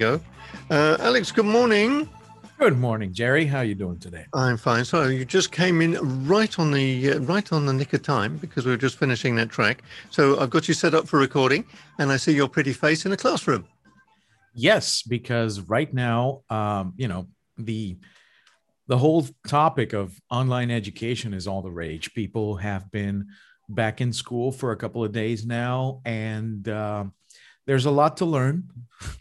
go. Uh, Alex, good morning. Good morning, Gerry. How are you doing today? I'm fine. So you just came in right on the uh, right on the nick of time because we were just finishing that track. So I've got you set up for recording, and I see your pretty face in a classroom. Yes, because right now, um, you know the the whole topic of online education is all the rage. People have been back in school for a couple of days now, and uh, there's a lot to learn,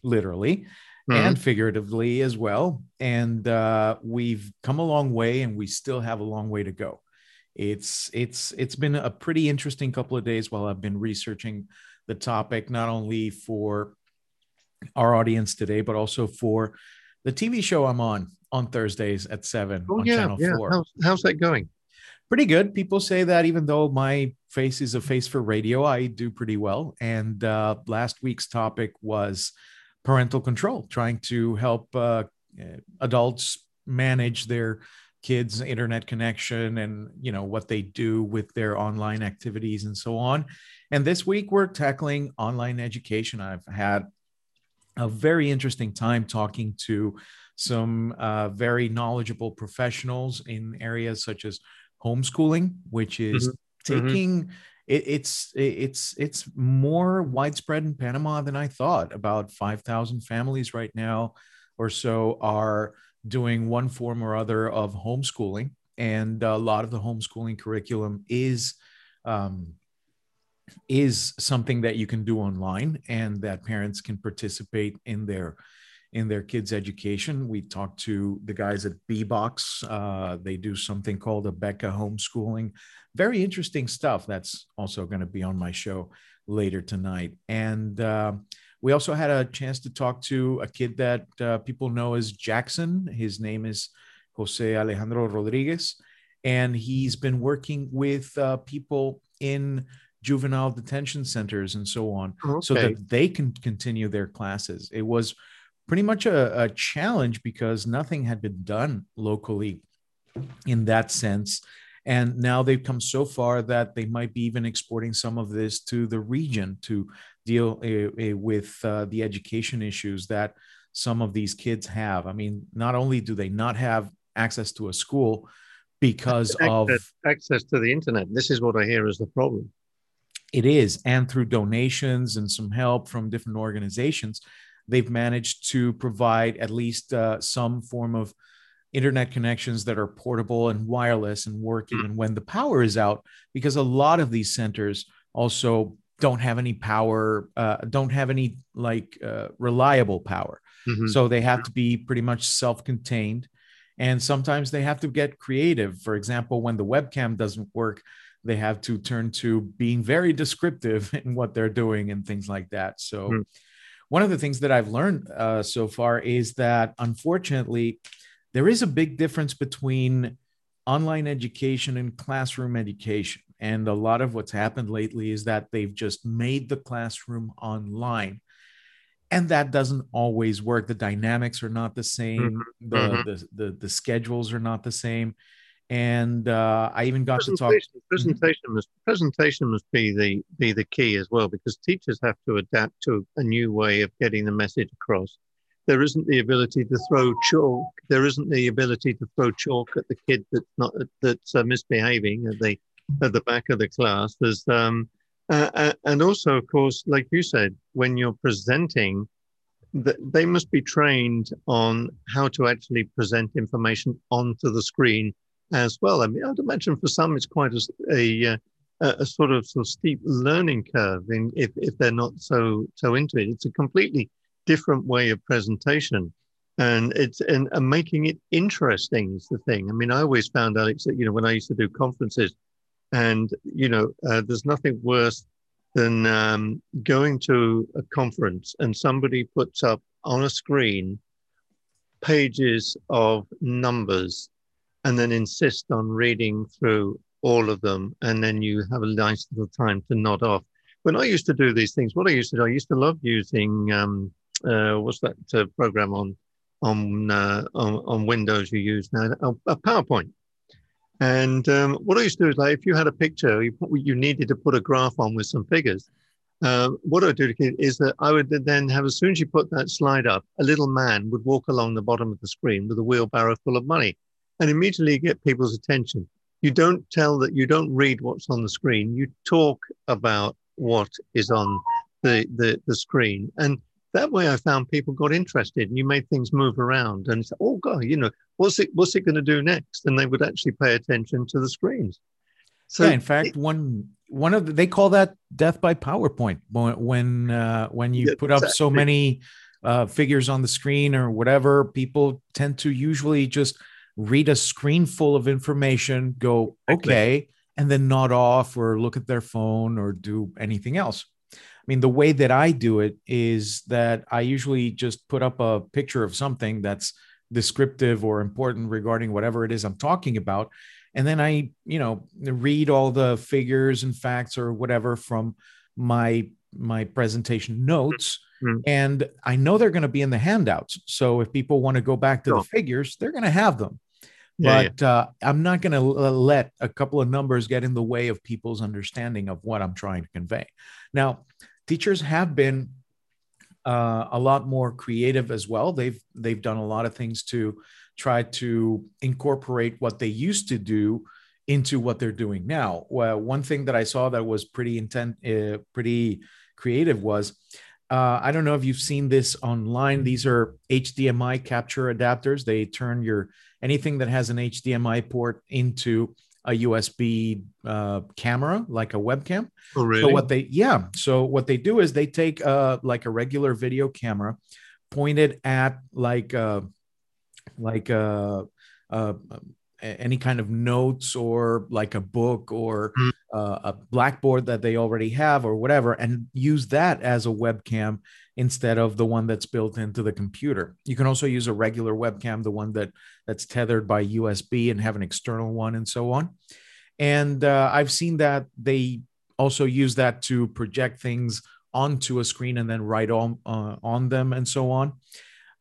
literally mm-hmm. and figuratively as well. And uh, we've come a long way, and we still have a long way to go. It's it's it's been a pretty interesting couple of days while I've been researching the topic, not only for our audience today, but also for the TV show I'm on on Thursdays at seven oh, on yeah, Channel yeah. Four. How's, how's that going? Pretty good. People say that even though my face is a face for radio, I do pretty well. And uh, last week's topic was parental control, trying to help uh, adults manage their kids' internet connection and you know what they do with their online activities and so on. And this week we're tackling online education. I've had a very interesting time talking to some uh, very knowledgeable professionals in areas such as homeschooling, which is mm-hmm. mm-hmm. taking mm-hmm. it, it's it's it's more widespread in Panama than I thought. About five thousand families right now or so are doing one form or other of homeschooling, and a lot of the homeschooling curriculum is. Um, is something that you can do online and that parents can participate in their in their kids' education. We talked to the guys at Bbox. Uh, they do something called Abeka homeschooling. Very interesting stuff. That's also going to be on my show later tonight. And uh, we also had a chance to talk to a kid that uh, people know as Jackson. His name is Jose Alejandro Rodriguez. And he's been working with uh, people in juvenile detention centers and so on okay. so that they can continue their classes. It was pretty much a, a challenge because nothing had been done locally in that sense. And now they've come so far that they might be even exporting some of this to the region to deal uh, with uh, the education issues that some of these kids have. I mean, not only do they not have access to a school because access, of access to the internet, this is what I hear is the problem. It is, and through donations and some help from different organizations, they've managed to provide at least uh, some form of internet connections that are portable and wireless and work even when the power is out because a lot of these centers also don't have any power uh, don't have any like uh, reliable power. Mm-hmm. so they have to be pretty much self-contained and sometimes they have to get creative. For example when the webcam doesn't work they have to turn to being very descriptive in what they're doing and things like that. So mm one of the things that I've learned uh, so far is that unfortunately, there is a big difference between online education and classroom education. And a lot of what's happened lately is that they've just made the classroom online. And that doesn't always work. The dynamics are not the same. Mm-hmm. The, mm-hmm. the, the, the schedules are not the same and uh, I even got to talk. Presentation must presentation must be the be the key as well because teachers have to adapt to a new way of getting the message across. There isn't the ability to throw chalk. There isn't the ability to throw chalk at the kid that's not that's uh, misbehaving at the at the back of the class. There's um, uh, and also of course, like you said, when you're presenting, they must be trained on how to actually present information onto the screen as well. I mean, I'd imagine for some it's quite a, a, uh, a sort of sort of steep learning curve in, if, if they're not so so into it. It's a completely different way of presentation. And it's and, and making it interesting is the thing. I mean, I always found Alex that you know when I used to do conferences, and you know, uh, there's nothing worse than um, going to a conference and somebody puts up on a screen pages of numbers and then insist on reading through all of them. And then you have a nice little time to nod off. When I used to do these things, what I used to do, I used to love using, um, uh, what's that uh, program on, on, uh, on, on, Windows you use now? A PowerPoint. And um, what I used to do is like, if you had a picture, you, you needed to put a graph on with some figures. uh, what I would do is that I would then have, as soon as you put that slide up, a little man would walk along the bottom of the screen with a wheelbarrow full of money and immediately get people's attention. You don't tell that you don't read what's on the screen. You talk about what is on the, the, the screen. And that way I found people got interested and you made things move around and oh God, you know, what's it, what's it going to do next? And they would actually pay attention to the screens. So yeah, in fact, it, one one of the, they call that death by PowerPoint when uh, when you yeah, put up exactly. so many uh, figures on the screen or whatever. People tend to usually just read a screen full of information, go okay, and then nod off or look at their phone or do anything else. I mean, the way that I do it is that I usually just put up a picture of something that's descriptive or important regarding whatever it is I'm talking about. And then i you know read all the figures and facts or whatever from my my presentation notes. Mm-hmm. and i know they're going to be in the handouts. So if people want to go back to the figures they're going to have them but yeah. Uh, i'm not going to let a couple of numbers get in the way of people's understanding of what i'm trying to convey now teachers have been uh, a lot more creative as well they've they've done a lot of things to try to incorporate what they used to do into what they're doing now. Well, one thing that I saw that was pretty intent, uh, pretty creative was uh, I don't know if you've seen this online. These are HDMI capture adapters. They turn your anything that has an HDMI port into a USB uh, camera, like a webcam. Oh, really? So what they, yeah. So what they do is they take uh, like a regular video camera, pointed at like uh, like uh, uh, any kind of notes or like a book or mm. uh, a blackboard that they already have or whatever and use that as a webcam instead of the one that's built into the computer. You can also use a regular webcam the one that that's tethered by usb and have an external one and so on. And uh, i've seen that they also use that to project things onto a screen and then write on uh, on them and so on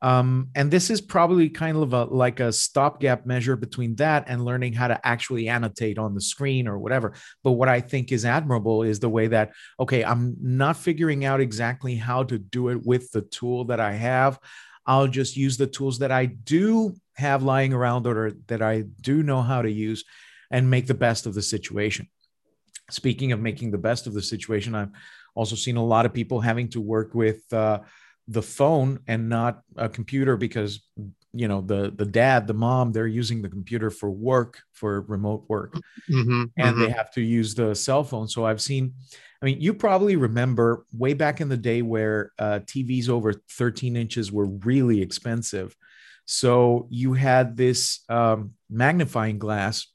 um, and this is probably kind of a, like a stopgap measure between that and learning how to actually annotate on the screen or whatever. But what I think is admirable is the way that, okay, I'm not figuring out exactly how to do it with the tool that I have. I'll just use the tools that I do have lying around or that I do know how to use and make the best of the situation. Speaking of making the best of the situation, I've also seen a lot of people having to work with, uh, the phone and not a computer because you know the the dad the mom they're using the computer for work for remote work. Mm-hmm, and mm-hmm. they have to use the cell phone. So i've seen i mean you probably remember way back in the day where uh, tvs over 13 inches were really expensive. So you had this um, magnifying glass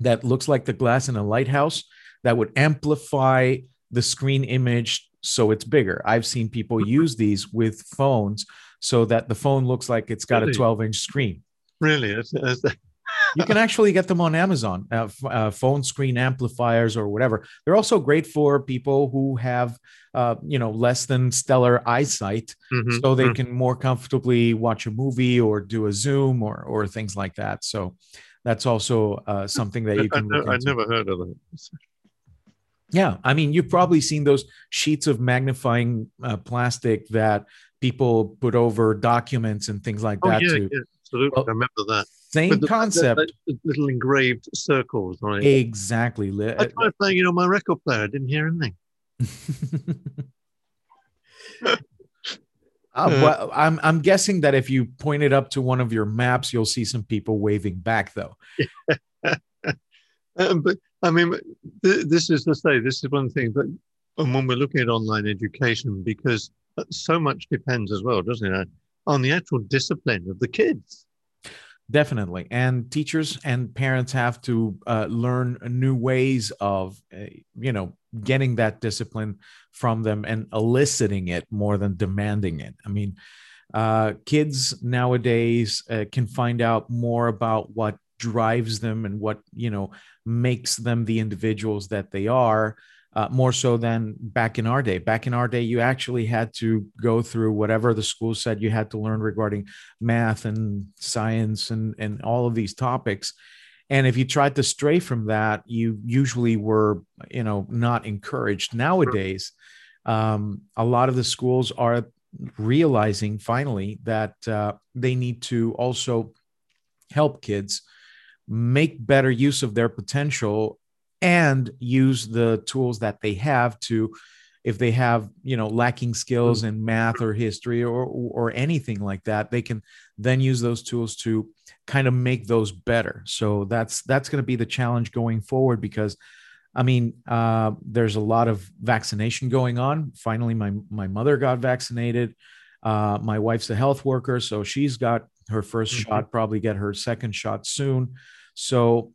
that looks like the glass in a lighthouse that would amplify the screen image so it's bigger. I've seen people use these with phones so that the phone looks like it's got really? a 12 inch screen. Really? You can actually get them on Amazon, uh, uh, phone screen amplifiers or whatever. They're also great for people who have, uh, you know, less than stellar eyesight, mm-hmm, so they mm-hmm. can more comfortably watch a movie or do a Zoom or or things like that. So that's also uh, something that you can. I, I, I never heard of it. Yeah, I mean, you've probably seen those sheets of magnifying uh, plastic that people put over documents and things like oh, that. Yeah, too. yeah, absolutely. Well, I remember that. Same the, concept. The, the little engraved circles, right? Exactly. I tried playing it on my record player. I didn't hear anything. uh, well, I'm I'm guessing that if you point it up to one of your maps, you'll see some people waving back, though. um, but I mean, th- this is to say, this is one thing. But and when we're looking at online education, because so much depends as well, doesn't it, on the actual discipline of the kids. Definitely, and teachers and parents have to uh, learn new ways of, uh, you know, getting that discipline from them and eliciting it more than demanding it. I mean, uh, kids nowadays uh, can find out more about what drives them and what you know makes them the individuals that they are uh, more so than back in our day. Back in our day you actually had to go through whatever the school said you had to learn regarding math and science and and all of these topics. And if you tried to stray from that you usually were you know not encouraged. Nowadays um, a lot of the schools are realizing finally that uh, they need to also help kids make better use of their potential and use the tools that they have to if they have you know lacking skills in math or history or or anything like that they can then use those tools to kind of make those better. So that's that's going to be the challenge going forward because i mean uh, there's a lot of vaccination going on. Finally my my mother got vaccinated. Uh, my wife's a health worker so she's got her 1st mm-hmm. shot probably get her second shot soon so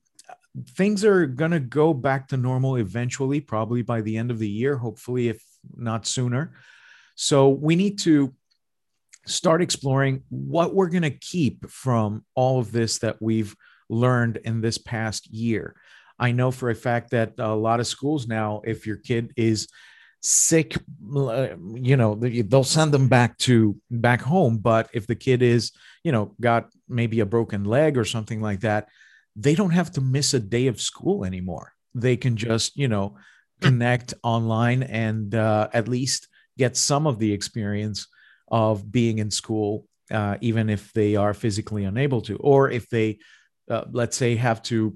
things are going to go back to normal eventually, probably by the end of the year, hopefully, if not sooner. So we need to start exploring what we're going to keep from all of this that we've learned in this past year. I know for a fact that a lot of schools now, if your kid is sick, uh, you know, they'll send them back to back home. But if the kid is, you know, got maybe a broken leg or something like that, they don't have to miss a day of school anymore. They can just, you know, connect online and uh, at least get some of the experience of being in school, uh, even if they are physically unable to, or if they, uh, let's say, have to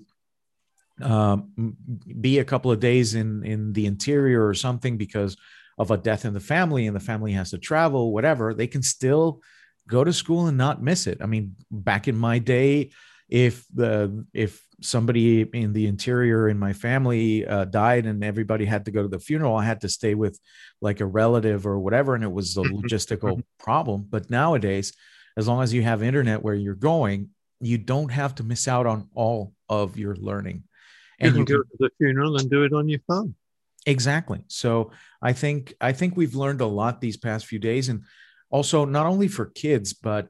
um, be a couple of days in in the interior or something because of a death in the family and the family has to travel, whatever. They can still go to school and not miss it. I mean, back in my day, if the if somebody in the interior in my family uh, died and everybody had to go to the funeral i had to stay with like a relative or whatever and it was a mm-hmm. logistical mm-hmm. problem but nowadays as long as you have internet where you're going you don't have to miss out on all of your learning and you, you can go to the funeral and do it on your phone exactly so i think i think we've learned a lot these past few days and also not only for kids but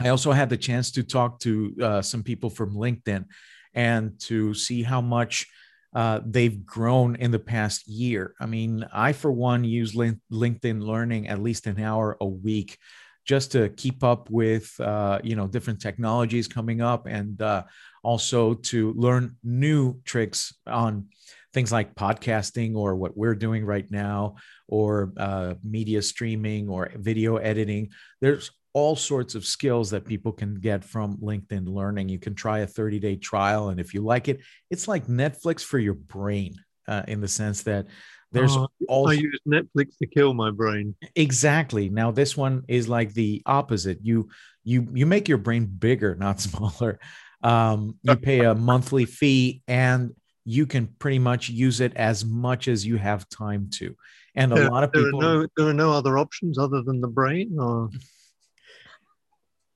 I also had the chance to talk to uh, some people from LinkedIn and to see how much uh, they've grown in the past year. I mean, I, for one, use LinkedIn Learning at least an hour a week just to keep up with uh, you know different technologies coming up and uh, also to learn new tricks on things like podcasting or what we're doing right now or uh, media streaming or video editing there's all sorts of skills that people can get from LinkedIn Learning. You can try a 30 day trial. And if you like it, it's like Netflix for your brain uh, in the sense that there's uh, also, I use Netflix to kill my brain. Exactly. Now this one is like the opposite. You you you make your brain bigger, not smaller. Um, you pay a monthly fee and you can pretty much use it as much as you have time to. And a there, lot of people there are, no, there are no other options other than the brain or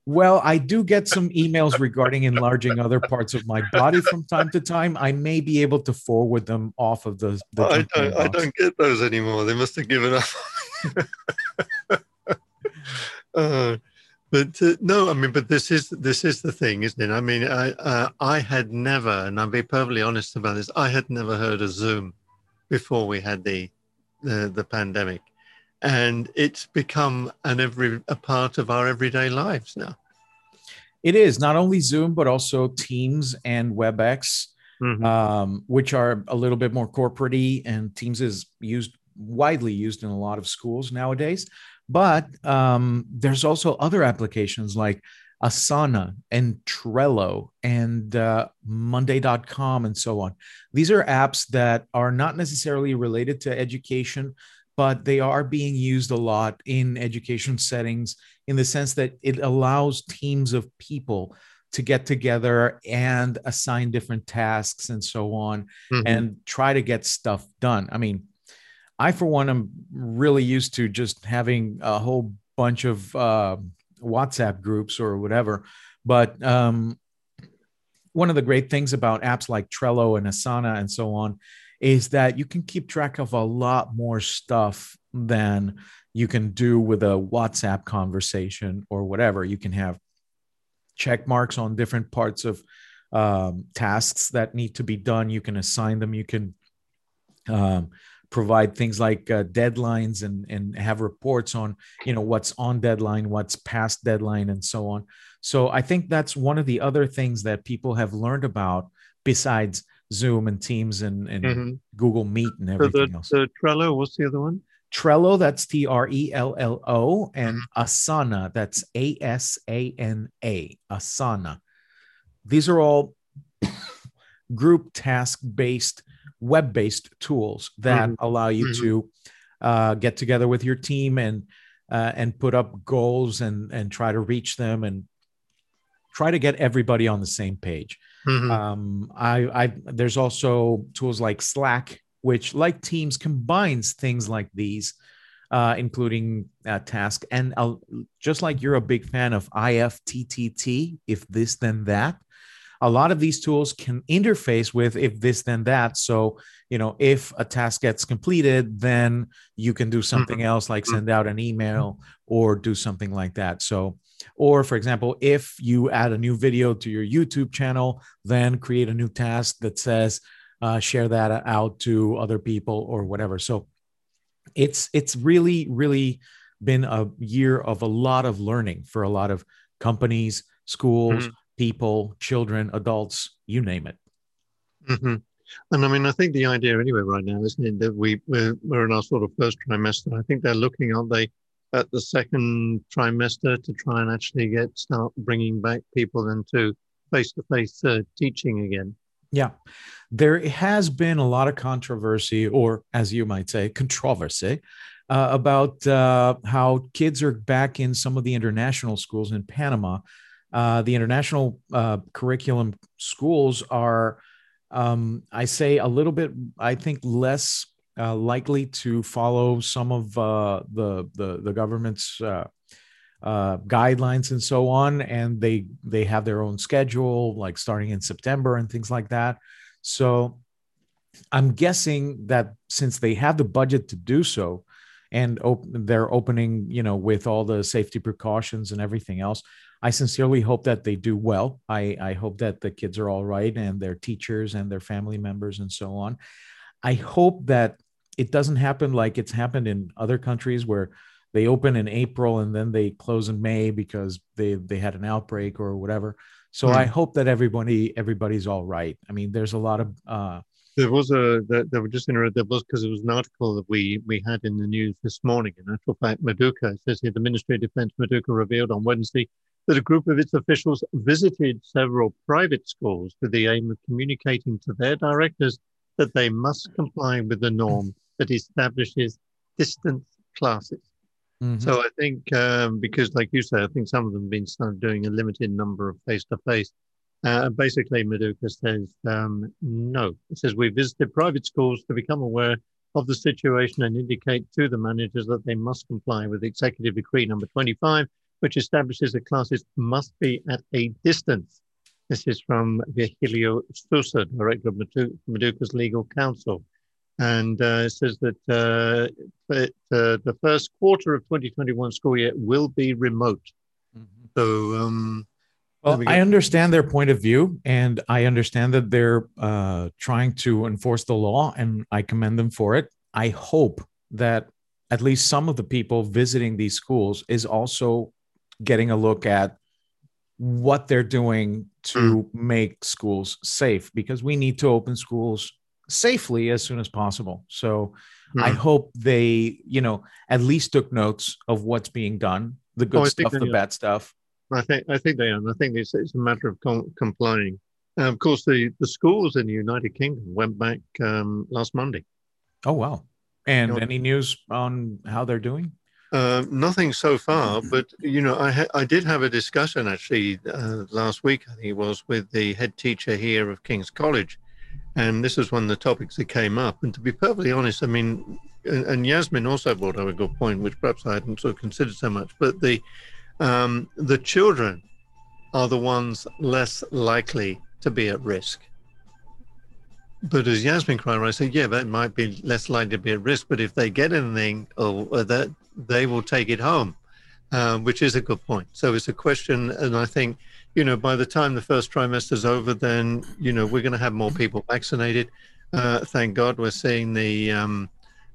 well, I do get some emails regarding enlarging other parts of my body from time to time. I may be able to forward them off of the. the I, don't, I don't get those anymore. They must have given up. uh, but uh, no, I mean, but this is this is the thing, isn't it? I mean, I uh, I had never, and I'll be perfectly honest about this, I had never heard of Zoom before we had the the, the pandemic and it's become an every a part of our everyday lives now. It is not only Zoom but also Teams and WebEx, mm-hmm. um, which are a little bit more corporate and Teams is used widely used in a lot of schools nowadays. But um, there's also other applications like Asana and Trello and uh, Monday.com and so on. These are apps that are not necessarily related to education, but they are being used a lot in education settings in the sense that it allows teams of people to get together and assign different tasks and so on mm-hmm. and try to get stuff done. I mean, I, for one, am really used to just having a whole bunch of uh, WhatsApp groups or whatever. But um, one of the great things about apps like Trello and Asana and so on is that you can keep track of a lot more stuff than you can do with a WhatsApp conversation or whatever. You can have check marks on different parts of um, tasks that need to be done. You can assign them. You can um, provide things like uh, deadlines and and have reports on you know what's on deadline, what's past deadline, and so on. So I think that's one of the other things that people have learned about besides Zoom and Teams and, and mm-hmm. Google Meet and everything so the, else. The Trello, what's the other one? Trello, that's T R E L L O, and mm-hmm. Asana, that's A S A N A, Asana. These are all group task based, web based tools that mm-hmm. allow you mm-hmm. to uh, get together with your team and uh, and put up goals and and try to reach them and try to get everybody on the same page. Mm-hmm. Um, I, I there's also tools like Slack, which like Teams combines things like these, uh, including uh, task. And uh, just like you're a big fan of IFTTT, if this then that a lot of these tools can interface with if this then that. So you know if a task gets completed then you can do something mm-hmm. else like send out an email or do something like that. So or for example if you add a new video to your youtube channel then create a new task that says uh, share that out to other people or whatever so it's it's really really been a year of a lot of learning for a lot of companies schools mm-hmm people, children, adults, you name it. Mm-hmm. And I mean, I think the idea anyway right now, isn't it, that we we're, we're in our sort of first trimester. I think they're looking, aren't they, at the second trimester to try and actually get start bringing back people into face-to-face uh, teaching again. Yeah, there has been a lot of controversy, or as you might say, controversy. Uh, about uh, how kids are back in some of the international schools in Panama uh, the international uh, curriculum schools are, um, I say, a little bit, I think, less uh, likely to follow some of uh, the, the, the government's uh, uh, guidelines and so on, and they they have their own schedule, like starting in September and things like that. So, I'm guessing that since they have the budget to do so, and op- they're opening, you know, with all the safety precautions and everything else, I sincerely hope that they do well. I, I hope that the kids are all right and their teachers and their family members and so on. I hope that it doesn't happen like it's happened in other countries where they open in April and then they close in May because they they had an outbreak or whatever. So mm. I hope that everybody everybody's all right. I mean, there's a lot of uh, there was a that there, were just in there was because it was an article that we we had in the news this morning. In actual fact, Meduca says here the Ministry of Defence Meduca revealed on Wednesday that a group of its officials visited several private schools with the aim of communicating to their directors that they must comply with the norm that establishes distance classes. Mm-hmm. So I think um, because, like you said, I think some of them have been started doing a limited number of face to face. Basically, Meduca says um, no. It says we visited private schools to become aware of the situation and indicate to the managers that they must comply with Executive Decree number 25 which establishes that classes must be at a distance. This is from Virgilio Sousa, Director of Meduca's Legal Counsel. And uh, it says that, uh, that uh, the first quarter of 2021 school year will be remote. Mm-hmm. So, um, well, we I understand their point of view, and I understand that they're uh, trying to enforce the law, and I commend them for it. I hope that at least some of the people visiting these schools is also getting a look at what they're doing to mm. make schools safe because we need to open schools safely as soon as possible. So mm. I hope they, you know, at least took notes of what's being done, the good oh, stuff, the bad stuff. I think I think they are. I think it's, it's a matter of com- complying. And of course, the, the schools in the United Kingdom went back um, last Monday. Oh wow! And you know, any news on how they're doing? Uh, nothing so far, but you know, I ha- I did have a discussion actually uh, last week. I think it was with the head teacher here of King's College, and this was one of the topics that came up. And to be perfectly honest, I mean, and, and Yasmin also brought up a good point, which perhaps I hadn't sort of considered so much. But the um, the children are the ones less likely to be at risk. But as Yasmin cried, I said, yeah, that might be less likely to be at risk. But if they get anything, or, or that they will take it home, um, which is a good point. So it's a question, and I think, you know, by the time the first trimester is over, then you know we're going to have more people vaccinated. Uh, thank God, we're seeing the um,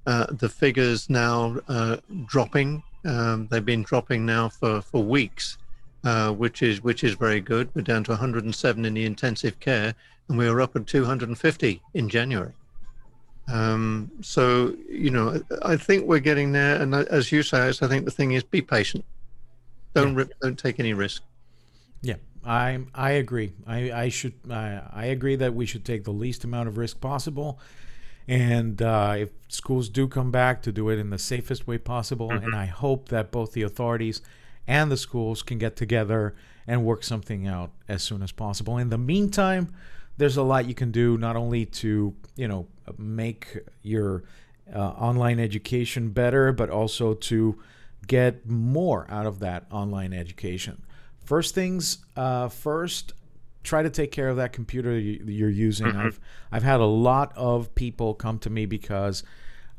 uh, the figures now uh, dropping. Um, they've been dropping now for for weeks, uh, which is which is very good. We're down to 107 in the intensive care, and we were up at 250 in January. Um, so you know, I think we're getting there. And as you say, I think the thing is, be patient. Don't yeah. don't take any risk. Yeah, I I agree. I I should I, I agree that we should take the least amount of risk possible, and uh, if schools do come back, to do it in the safest way possible. Mm-hmm. And I hope that both the authorities and the schools can get together and work something out as soon as possible. In the meantime, there's a lot you can do not only to you know make your uh, online education better, but also to get more out of that online education. First things uh, first, try to take care of that computer you're using. Mm-hmm. I've I've had a lot of people come to me because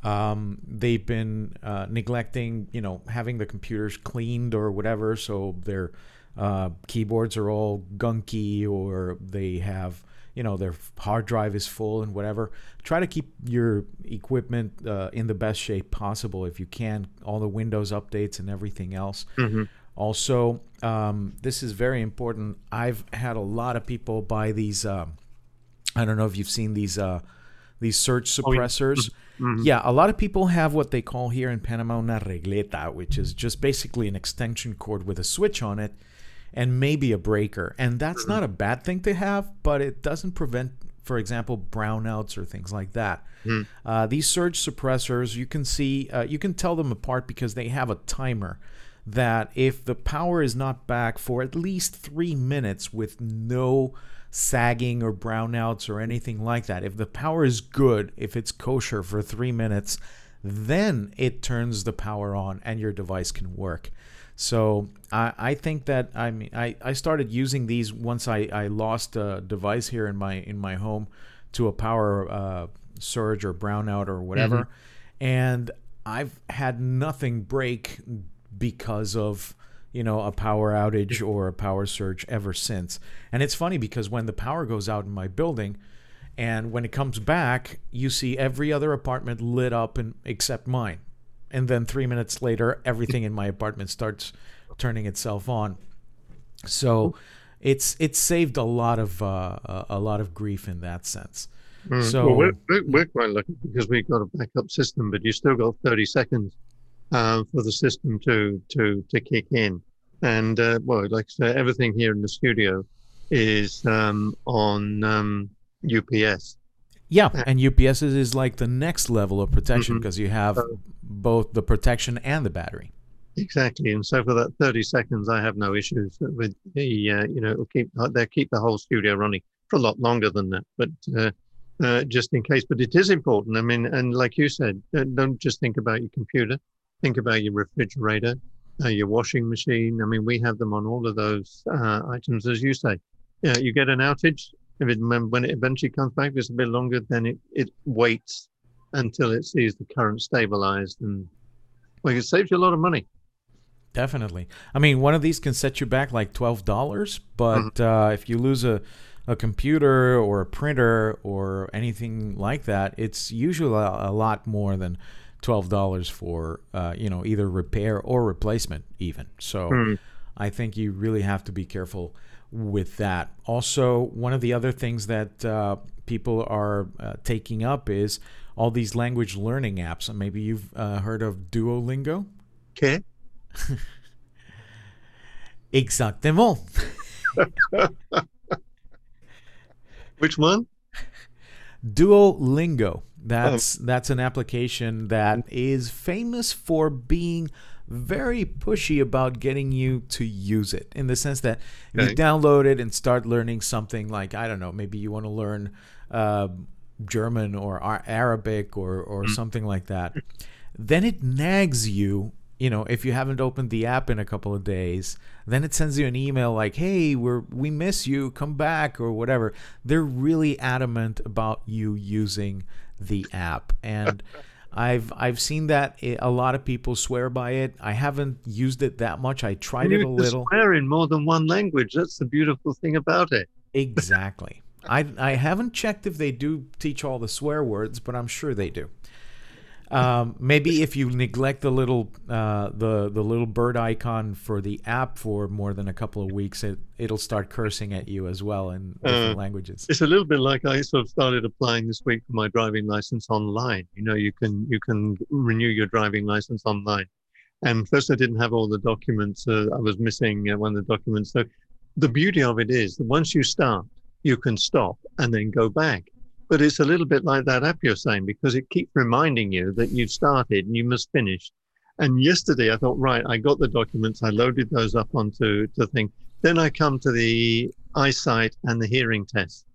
um, they've been uh, neglecting, you know, having the computers cleaned or whatever, so their uh, keyboards are all gunky or they have you know their hard drive is full and whatever try to keep your equipment uh, in the best shape possible if you can all the windows updates and everything else mm-hmm. Also um, this is very important i've had a lot of people buy these uh, i don't know if you've seen these uh, these surge suppressors oh, yeah. Mm-hmm. yeah. a lot of people have what they call here in panama una regleta which is just basically an extension cord with a switch on it and maybe a breaker. And that's mm-hmm. not a bad thing to have, but it doesn't prevent, for example, brownouts or things like that. Mm. Uh, these surge suppressors, you can see, uh, you can tell them apart because they have a timer that if the power is not back for at least three minutes with no sagging or brownouts or anything like that, if the power is good, if it's kosher for three minutes, then it turns the power on and your device can work. So I, I think that I mean I, I started using these once I, I lost a device here in my in my home to a power uh, surge or brownout or whatever, mm-hmm. and I've had nothing break because of you know a power outage or a power surge ever since. And it's funny because when the power goes out in my building, and when it comes back, you see every other apartment lit up and except mine and then three minutes later, everything in my apartment starts turning itself on. So it's it's saved a lot of uh, a lot of grief in that sense. Mm. So well, we're, we're, quite lucky because we've got a backup system, but you still got 30 seconds um, for the system to to to kick in. And uh, well, like I said, everything here in the studio is um, on um, UPS. Yeah, and UPS is like the next level of protection because mm-hmm. you have both the protection and the battery. Exactly, and so for that thirty seconds, I have no issues with the uh, you know keep uh, they keep the whole studio running for a lot longer than that, but uh, uh, just in case. But it is important. I mean, and like you said, uh, don't just think about your computer. Think about your refrigerator, uh, your washing machine. I mean, we have them on all of those items, as you say. Yeah, you get an outage, if it when it eventually comes back, it's a bit longer. Then it it waits until it sees the current stabilized, and well, it saves you a lot of money. Definitely. I mean, one of these can set you back like twelve dollars, but mm-hmm. uh, if you lose a a computer or a printer or anything like that, it's usually a, a lot more than twelve dollars for uh, you know either repair or replacement, even. So, mm. I think you really have to be careful with that. Also, one of the other things that uh, people are uh, taking up is all these language learning apps. Maybe you've uh, heard of Duolingo. Okay. Exactement. Which one? Duolingo. That's oh. that's an application that is famous for being very pushy about getting you to use it in the sense that okay. you download it and start learning something like I don't know, maybe you want to learn uh, German or Arabic or or mm. something like that. Then it nags you you know, if you haven't opened the app in a couple of days, then it sends you an email like, "Hey, we're we miss you, come back" or whatever. They're really adamant about you using the app, and I've I've seen that a lot of people swear by it. I haven't used it that much. I tried you it a little. Swear in more than one language. That's the beautiful thing about it. Exactly. I I haven't checked if they do teach all the swear words, but I'm sure they do. Um, maybe if you neglect the little uh, the the little bird icon for the app for more than a couple of weeks, it it'll start cursing at you as well in different uh, languages. It's a little bit like I sort of started applying this week for my driving license online. You know, you can you can renew your driving license online. And first, I didn't have all the documents. Uh, I was missing uh, one of the documents. So, the beauty of it is that once you start, you can stop and then go back. But it's a little bit like that app you're saying because it keeps reminding you that you've started and you must finish. And yesterday I thought, right, I got the documents, I loaded those up onto the thing. Then I come to the eyesight and the hearing test,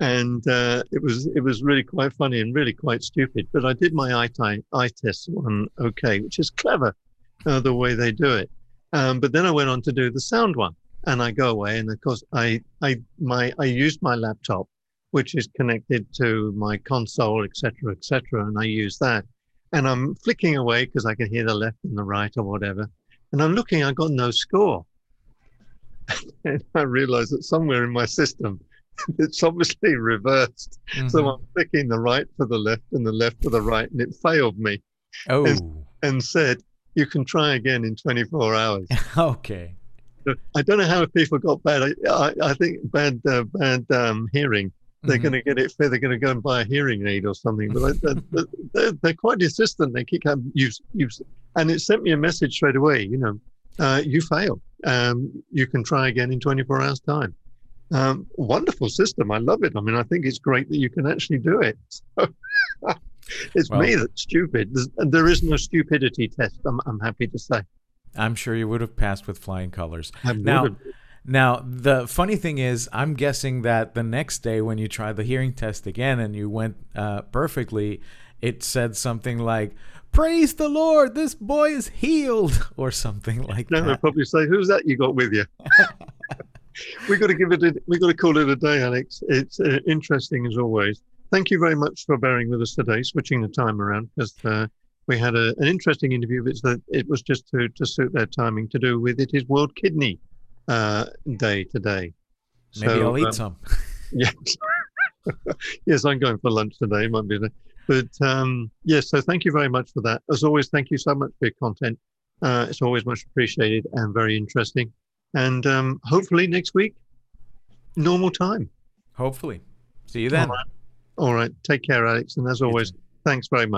and uh, it was it was really quite funny and really quite stupid. But I did my eye, eye test one okay, which is clever uh, the way they do it. Um, but then I went on to do the sound one, and I go away, and of course I I my I used my laptop, which is connected to my console, etc., etc., and I use that, and I'm flicking away because I can hear the left and the right or whatever, and I'm looking, I got no score, and I realize that somewhere in my system. It's obviously reversed. Mm-hmm. So I'm flicking the right for the left and the left for the right, and it failed me. Oh. And, and said, you can try again in 24 hours. okay. I don't know how people got bad. I, I, I think bad uh, bad um, hearing. They're mm-hmm. going to get it. fair. They're going to go and buy a hearing aid or something. But they're, they're, they're, quite insistent. They keep having use use, and it sent me a message straight away. You know, uh, you failed. Um, you can try again in 24 hours time. Um, wonderful system. I love it. I mean, I think it's great that you can actually do it. So, it's well, me that's stupid. There's, there is no stupidity test. I'm, I'm happy to say. I'm sure you would have passed with flying colors. I now, now the funny thing is, I'm guessing that the next day when you tried the hearing test again and you went uh, perfectly, it said something like, "Praise the Lord, this boy is healed," or something like no, that. No, they'll probably say, "Who's that you got with you?" We've got to give it. A, we got to call it a day, Alex. It's uh, interesting as always thank you very much for bearing with us today, switching the time around because uh, we had a, an interesting interview. It's that it was just to, to suit their timing to do with it is World Kidney uh, Day today. Maybe so, I'll eat um, some. yes. yes, I'm going for lunch today. Might be there. But um, yes, so thank you very much for that. As always, thank you so much for your content. Uh, it's always much appreciated and very interesting. And um, hopefully next week, normal time. Hopefully. See you then. All right. Take care, Alex. And as always, thanks very much.